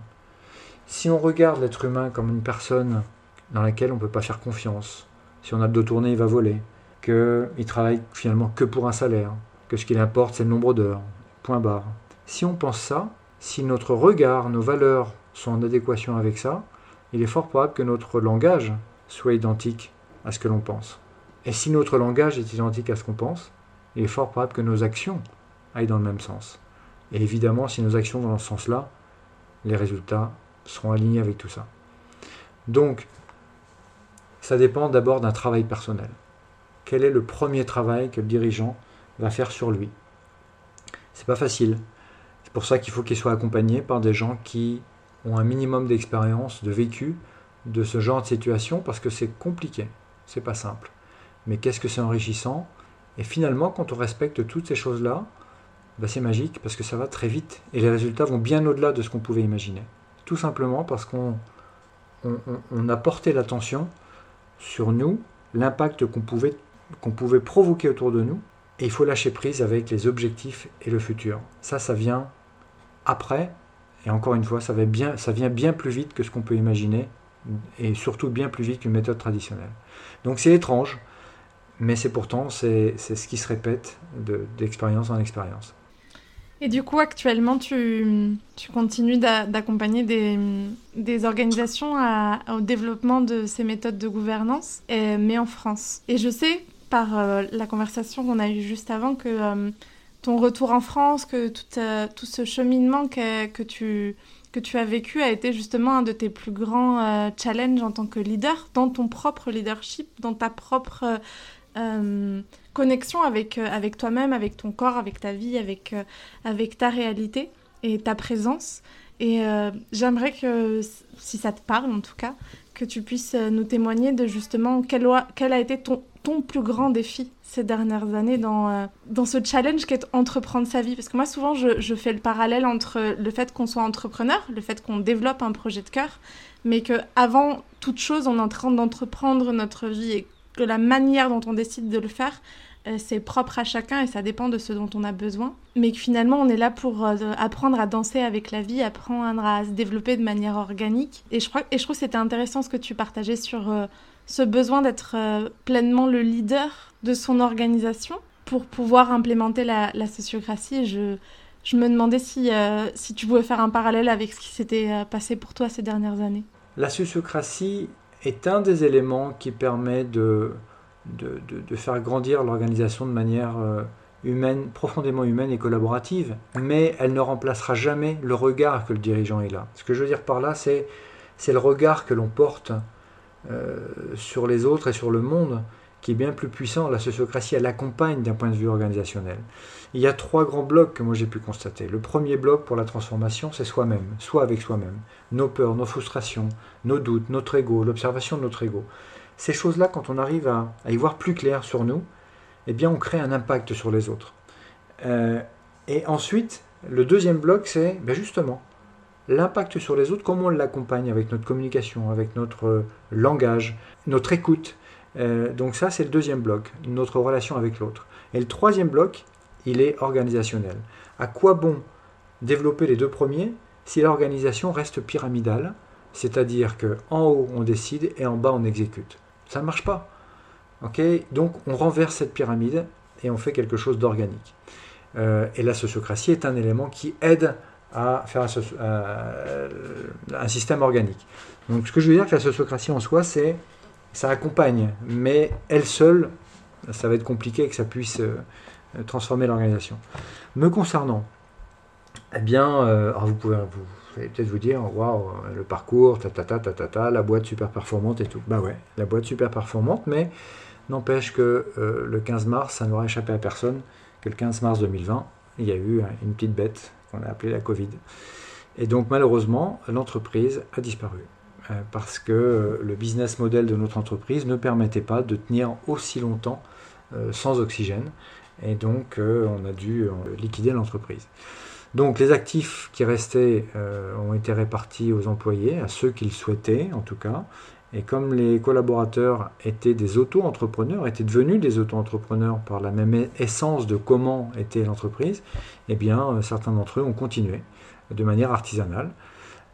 Si on regarde l'être humain comme une personne dans laquelle on ne peut pas faire confiance, si on a le dos tourné, il va voler. Qu'il travaille finalement que pour un salaire. Que ce qu'il importe, c'est le nombre d'heures. Point barre. Si on pense ça, si notre regard, nos valeurs sont en adéquation avec ça, il est fort probable que notre langage soit identique à ce que l'on pense. Et si notre langage est identique à ce qu'on pense, il est fort probable que nos actions aillent dans le même sens. Et évidemment, si nos actions vont dans ce sens-là, les résultats seront alignés avec tout ça. Donc, ça dépend d'abord d'un travail personnel. Quel est le premier travail que le dirigeant va faire sur lui? C'est pas facile. C'est pour ça qu'il faut qu'il soit accompagné par des gens qui ont un minimum d'expérience, de vécu de ce genre de situation, parce que c'est compliqué, c'est pas simple. Mais qu'est-ce que c'est enrichissant? Et finalement, quand on respecte toutes ces choses-là, bah, c'est magique parce que ça va très vite et les résultats vont bien au-delà de ce qu'on pouvait imaginer. Tout simplement parce qu'on on, a porté l'attention sur nous, l'impact qu'on pouvait, qu'on pouvait provoquer autour de nous, et il faut lâcher prise avec les objectifs et le futur. Ça, ça vient après, et encore une fois, ça, vient bien plus vite que ce qu'on peut imaginer, et surtout bien plus vite qu'une méthode traditionnelle. Donc c'est étrange, mais c'est pourtant c'est, ce qui se répète d'expérience en expérience.
Et du coup, actuellement, tu, tu continues d'accompagner des, des, organisations au développement de ces méthodes de gouvernance, mais en France. Et je sais, par euh, la conversation qu'on a eue juste avant, que euh, ton retour en France, que tout, euh, tout ce cheminement que, que, tu, as vécu a été justement un de tes plus grands challenges en tant que leader, dans ton propre leadership, dans ta propre connexion avec, euh, toi-même, avec ton corps, avec ta vie, avec, euh, ta réalité et ta présence. Et euh, j'aimerais que, si ça te parle en tout cas, que tu puisses nous témoigner de justement quel, a été ton plus grand défi ces dernières années dans, dans ce challenge qu'est entreprendre sa vie Parce que moi, souvent, je, je fais le parallèle entre le fait qu'on soit entrepreneur, le fait qu'on développe un projet de cœur, mais qu'avant toute chose, on est en train d'entreprendre notre vie et que la manière dont on décide de le faire, euh, c'est propre à chacun et ça dépend de ce dont on a besoin. Mais que finalement, on est là pour euh, apprendre à danser avec la vie, apprendre à se développer de manière organique. Et je, crois, et je trouve que c'était intéressant ce que tu partageais sur euh, ce besoin d'être pleinement le leader de son organisation pour pouvoir implémenter la, sociocratie. Je, me demandais si, si tu pouvais faire un parallèle avec ce qui s'était passé pour toi ces dernières années.
La sociocratie est un des éléments qui permet de faire grandir l'organisation de manière euh, humaine, profondément humaine et collaborative, mais elle ne remplacera jamais le regard que le dirigeant est là. Ce que je veux dire par là, c'est, le regard que l'on porte euh, sur les autres et sur le monde qui est bien plus puissant. La sociocratie, elle accompagne d'un point de vue organisationnel. Il y a trois grands blocs que moi j'ai pu constater. Le premier bloc pour la transformation, c'est soi-même, soit avec soi-même. Nos peurs, nos frustrations, nos doutes, notre ego, l'observation de notre ego ces choses-là, quand on arrive à, y voir plus clair sur nous, eh bien, on crée un impact sur les autres. Euh, et ensuite, le deuxième bloc, c'est ben justement l'impact sur les autres, comment on l'accompagne avec notre communication, avec notre langage, notre écoute. Euh, donc ça, c'est le deuxième bloc, notre relation avec l'autre. Et le troisième bloc, il est organisationnel. À quoi bon développer les deux premiers si l'organisation reste pyramidale, c'est-à-dire qu'en haut on décide et en bas on exécute ça ne marche pas. ok? Donc on renverse cette pyramide et on fait quelque chose d'organique. Euh, et la sociocratie est un élément qui aide à faire un, système organique. Donc ce que je veux dire que la sociocratie en soi, c'est ça accompagne, mais elle seule, ça va être compliqué que ça puisse euh, transformer l'organisation. Me concernant, eh bien, euh, vous pouvez vous, vous peut-être vous dire, waouh, le parcours, la boîte super performante et tout. Bah ouais, la boîte super performante, mais n'empêche que euh, le 15 mars, ça n'aura échappé à personne que le 15 mars 2020, il y a eu une petite bête qu'on a appelée la Covid. Et donc malheureusement, l'entreprise a disparu euh, parce que euh, le business model de notre entreprise ne permettait pas de tenir aussi longtemps sans oxygène. Et donc on a dû liquider l'entreprise. Donc les actifs qui restaient euh, ont été répartis aux employés, à ceux qu'ils souhaitaient en tout cas. Et comme les collaborateurs étaient des auto-entrepreneurs, étaient devenus des auto-entrepreneurs par la même essence de comment était l'entreprise, eh bien euh, certains d'entre eux ont continué de manière artisanale.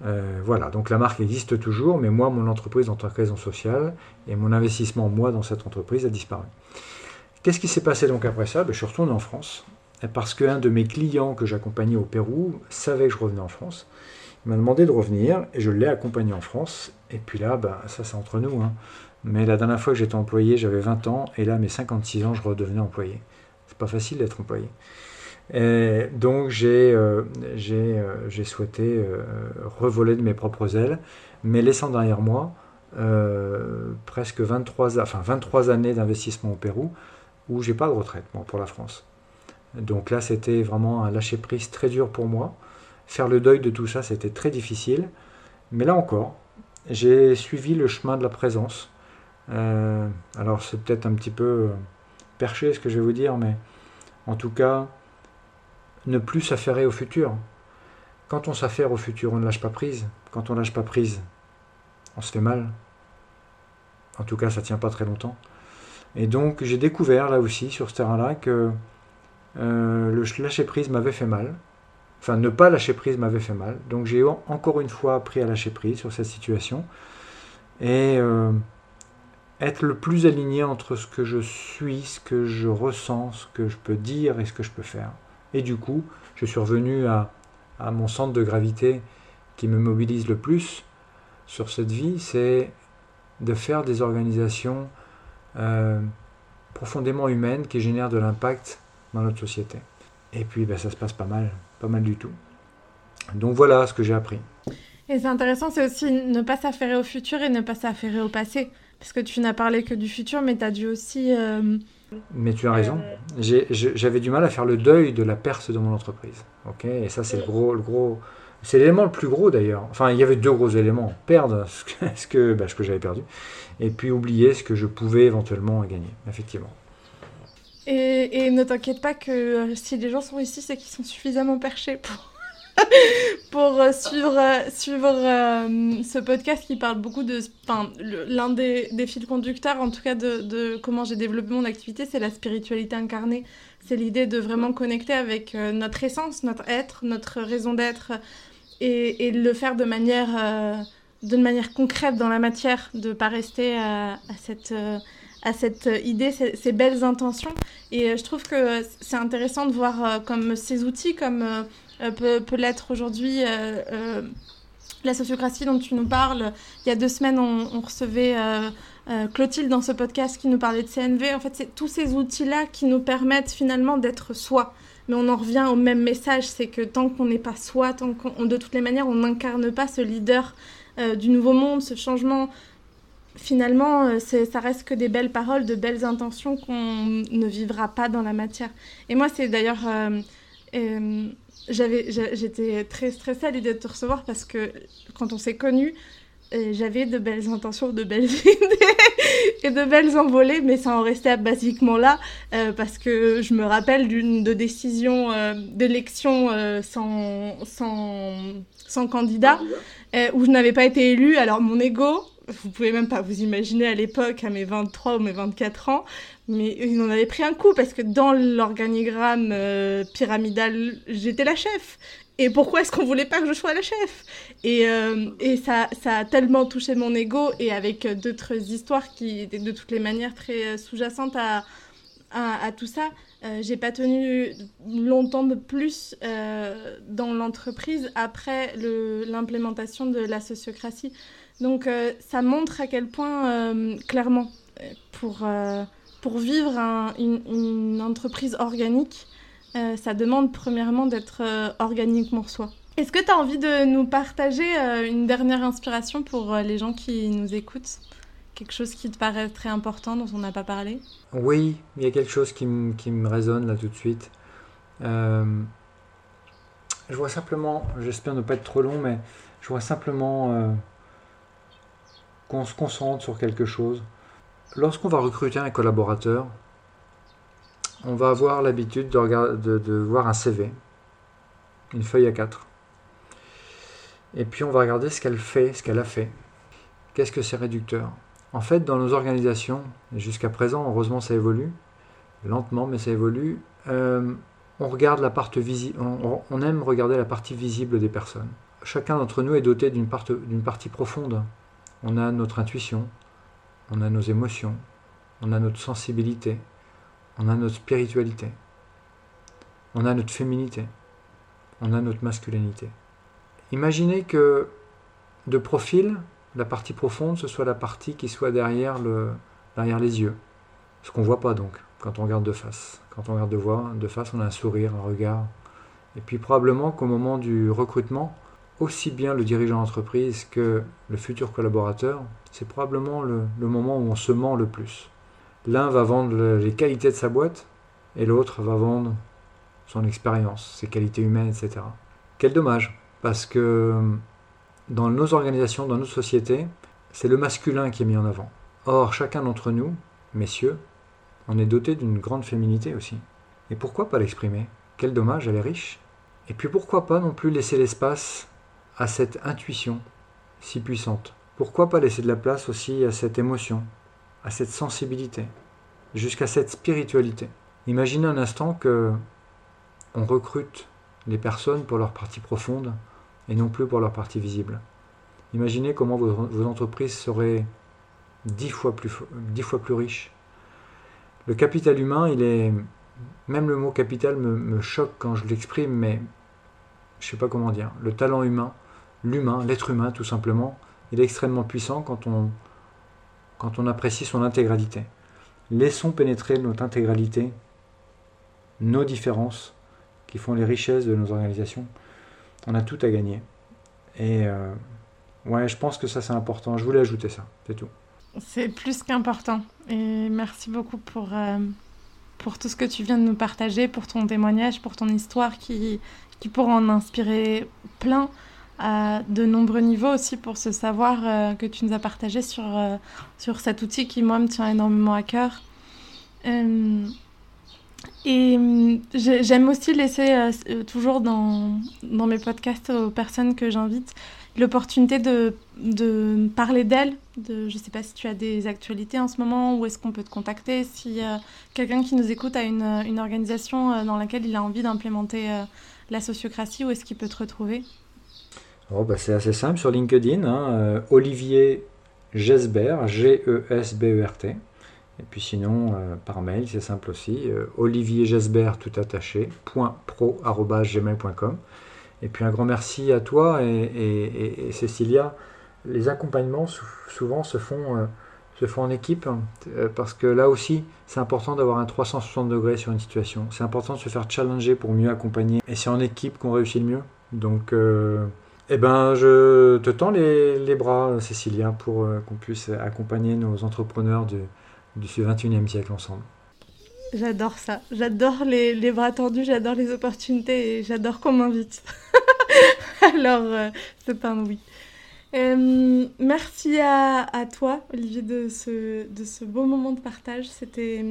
Euh, voilà, donc la marque existe toujours, mais moi, mon entreprise en tant que raison sociale et mon investissement, moi, dans cette entreprise a disparu. Qu'est-ce qui s'est passé donc après ça? Ben, Je suis retourné en France parce qu'un de mes clients que j'accompagnais au Pérou savait que je revenais en France. Il m'a demandé de revenir et je l'ai accompagné en France. Et puis là, bah, ça c'est entre nous. Hein. Mais la dernière fois que j'étais employé, j'avais 20 ans. Et là, mes 56 ans, je redevenais employé. C'est pas facile d'être employé. Et donc j'ai euh, euh, souhaité euh, revoler de mes propres ailes, mais laissant derrière moi presque 23, enfin 23 années d'investissement au Pérou, où j'ai pas de retraite pour la France. Donc là, c'était vraiment un lâcher-prise très dur pour moi. Faire le deuil de tout ça, c'était très difficile. Mais là encore, j'ai suivi le chemin de la présence. alors c'est peut-être un petit peu perché ce que je vais vous dire, mais en tout cas, ne plus s'affairer au futur. Quand on s'affaire au futur, on ne lâche pas prise. Quand on lâche pas prise, on se fait mal. En tout cas, ça tient pas très longtemps. Et donc, j'ai découvert là aussi, sur ce terrain-là, que euh, le lâcher prise m'avait fait mal. Enfin, ne pas lâcher prise m'avait fait mal. Donc, j'ai encore une fois appris à lâcher prise sur cette situation. Et euh, être le plus aligné entre ce que je suis, ce que je ressens, ce que je peux dire et ce que je peux faire. Et du coup, je suis revenu à, mon centre de gravité qui me mobilise le plus sur cette vie, c'est de faire des organisations euh, profondément humaines qui génèrent de l'impact dans notre société. Et puis ben, ça se passe pas mal, pas mal du tout. Donc voilà ce que j'ai appris.
Et c'est intéressant, c'est aussi ne pas s'affairer au futur et ne pas s'affairer au passé. Parce que tu n'as parlé que du futur, mais tu as dû aussi euh,
mais tu as raison. J'avais du mal à faire le deuil de la perte de mon entreprise. Ok, et ça c'est le gros, le gros. C'est l'élément le plus gros d'ailleurs. Enfin, il y avait deux gros éléments perdre ce que, ce que, bah, que j'avais perdu, et puis oublier ce que je pouvais éventuellement gagner. Effectivement.
Et, et ne t'inquiète pas que euh, si les gens sont ici, c'est qu'ils sont suffisamment perchés pour pour euh, suivre, euh, suivre euh, ce podcast qui parle beaucoup de... L'un des, des, fils conducteurs, en tout cas, de, comment j'ai développé mon activité, c'est la spiritualité incarnée. C'est l'idée de vraiment connecter avec notre essence, notre être, notre raison d'être, et, et, le faire de manière, de manière concrète dans la matière, de ne pas rester à, cette à cette idée, ces, belles intentions. Et je trouve que c'est intéressant de voir comme ces outils, comme peut, l'être aujourd'hui. Euh, euh, la sociocratie dont tu nous parles, il y a deux semaines, on, recevait Clotilde dans ce podcast qui nous parlait de CNV. En fait, c'est tous ces outils-là qui nous permettent finalement d'être soi. Mais on en revient au même message, c'est que tant qu'on n'est pas soi, tant qu'on, de toutes les manières, on n'incarne pas ce leader du nouveau monde, ce changement, finalement, ça reste que des belles paroles, de belles intentions qu'on ne vivra pas dans la matière. Et moi, c'est d'ailleurs j'avais, j'étais très stressée à l'idée de te recevoir parce que quand on s'est connus, euh, j'avais de belles intentions, de belles idées et de belles envolées, mais ça en restait basiquement là euh, parce que je me rappelle d'une de décision euh, d'élection sans, sans, sans candidat où je n'avais pas été élue. Alors mon ego, vous pouvez même pas vous imaginer à l'époque, à mes 23 ou mes 24 ans, mais il en avait pris un coup parce que dans l'organigramme euh, pyramidal, j'étais la chef. Et pourquoi est-ce qu'on voulait pas que je sois la chef? Et, euh, et ça, ça a tellement touché mon ego et avec d'autres histoires qui étaient de toutes les manières très euh, sous-jacentes à, tout ça, j'ai pas tenu longtemps de plus dans l'entreprise après l'implémentation de la sociocratie. Donc ça montre à quel point, clairement, pour pour vivre une, entreprise organique, euh, ça demande premièrement d'être euh, organiquement soi. Est-ce que tu as envie de nous partager euh, une dernière inspiration pour les gens qui nous écoutent? Quelque chose qui te paraît très important dont on n'a pas parlé?
Oui, il y a quelque chose qui, me résonne là tout de suite. je vois simplement, j'espère ne pas être trop long, mais je vois simplement qu'on se concentre sur quelque chose lorsqu'on va recruter un collaborateur, on va avoir l'habitude de, voir un CV, une feuille à 4. Et puis on va regarder ce qu'elle fait, ce qu'elle a fait. Qu'est-ce que c'est réducteur? En fait, dans nos organisations, jusqu'à présent, heureusement ça évolue, lentement mais ça évolue, euh, on, regarde la on, aime regarder la partie visible des personnes. Chacun d'entre nous est doté d'une partie profonde. On a notre intuition, on a nos émotions, on a notre sensibilité, on a notre spiritualité, on a notre féminité, on a notre masculinité. imaginez que de profil, la partie profonde, ce soit la partie qui soit derrière, le, derrière les yeux. Ce qu'on ne voit pas donc quand on regarde de face. Quand on regarde de, voix, de face, on a un sourire, un regard. Et puis probablement qu'au moment du recrutement, aussi bien le dirigeant d'entreprise que le futur collaborateur, c'est probablement le, moment où on se ment le plus. L'un va vendre les qualités de sa boîte et l'autre va vendre son expérience, ses qualités humaines, etc. Quel dommage, parce que dans nos organisations, dans nos sociétés, c'est le masculin qui est mis en avant. Or, chacun d'entre nous, messieurs, on est doté d'une grande féminité aussi. Et pourquoi pas l'exprimer? Quel dommage, elle est riche. Et puis pourquoi pas non plus laisser l'espace à cette intuition si puissante Pourquoi pas laisser de la place aussi à cette émotion, à cette sensibilité, jusqu'à cette spiritualité? Imaginez un instant que on recrute les personnes pour leur partie profonde et non plus pour leur partie visible. Imaginez comment vos, entreprises seraient dix fois plus, dix fois riches. Le capital humain, il est. Même le mot capital me, me choque quand je l'exprime, mais je ne sais pas comment dire. Le talent humain, l'humain, l'être humain tout simplement, il est extrêmement puissant quand on, quand on apprécie son intégralité. Laissons pénétrer notre intégralité, nos différences, qui font les richesses de nos organisations. On a tout à gagner. Et euh, ouais, je pense que ça c'est important. Je voulais ajouter ça, c'est tout.
C'est plus qu'important. Et merci beaucoup pour, euh, pour tout ce que tu viens de nous partager, pour ton témoignage, pour ton histoire qui, qui pourra en inspirer plein à de nombreux niveaux aussi pour ce savoir euh, que tu nous as partagé sur, euh, sur cet outil qui, moi, me tient énormément à cœur. Euh, et j'aime aussi laisser toujours dans, dans mes podcasts aux personnes que j'invite l'opportunité de, de parler d'elles. De, je ne sais pas si tu as des actualités en ce moment, où est-ce qu'on peut te contacter, si quelqu'un qui nous écoute a une, une organisation dans laquelle il a envie d'implémenter la sociocratie, où est-ce qu'il peut te retrouver?
Oh, bah, C'est assez simple sur LinkedIn. Hein, euh, Olivier Gesbert, G-E-S-B-E-R-T. Et puis sinon, euh, par mail, c'est simple aussi. Euh, Olivier Gesbert, tout attaché, .pro.gmail.com. Et puis un grand merci à toi et, et, Cécilia. Les accompagnements souvent se font se font en équipe, euh, parce que là aussi, c'est important d'avoir un 360 degrés sur une situation. C'est important de se faire challenger pour mieux accompagner. Et c'est en équipe qu'on réussit le mieux. Donc, eh ben, je te tends les, les bras, Cécilia, pour euh, qu'on puisse accompagner nos entrepreneurs du, du 21e siècle ensemble.
J'adore ça. J'adore les, les, bras tendus, j'adore les opportunités et j'adore qu'on m'invite. Alors, c'est un oui. Euh, merci à, à, toi, Olivier, de ce, de ce beau moment de partage. C'était,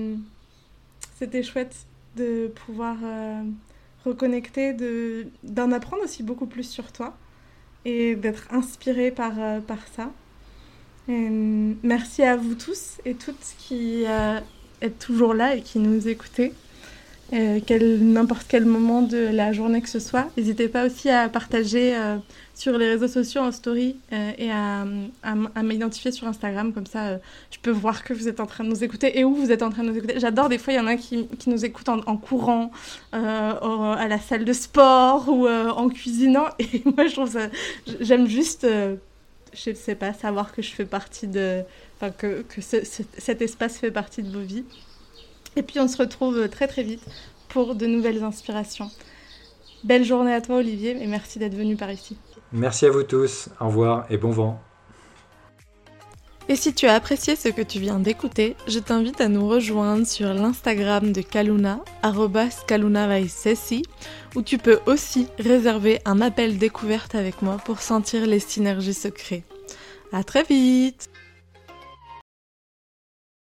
chouette de pouvoir euh, reconnecter, de, d'en apprendre aussi beaucoup plus sur toi et d'être inspiré par, euh, par ça. Et, merci à vous tous et toutes qui êtes toujours là et qui nous écoutez. quel, n'importe quel moment de la journée que ce soit. N'hésitez pas aussi à partager sur les réseaux sociaux en story euh, et à, m'identifier sur Instagram. Comme ça, euh, je peux voir que vous êtes en train de nous écouter et où vous êtes en train de nous écouter. J'adore, des fois, il y en a qui, qui nous écoutent en, courant, euh, à la salle de sport ou en cuisinant. Et moi. J'aime juste, je ne sais pas, savoir que je fais partie de. Enfin, que, que ce, cet espace fait partie de vos vies. Et puis, on se retrouve très, très vite pour de nouvelles inspirations. Belle journée à toi, Olivier, et merci d'être venu par ici.
Merci à vous tous, au revoir et bon vent.
Et si tu as apprécié ce que tu viens d'écouter, je t'invite à nous rejoindre sur l'Instagram de Kaluna, @kalunavaisesi, où tu peux aussi réserver un appel découverte avec moi pour sentir les synergies secrets. À très vite!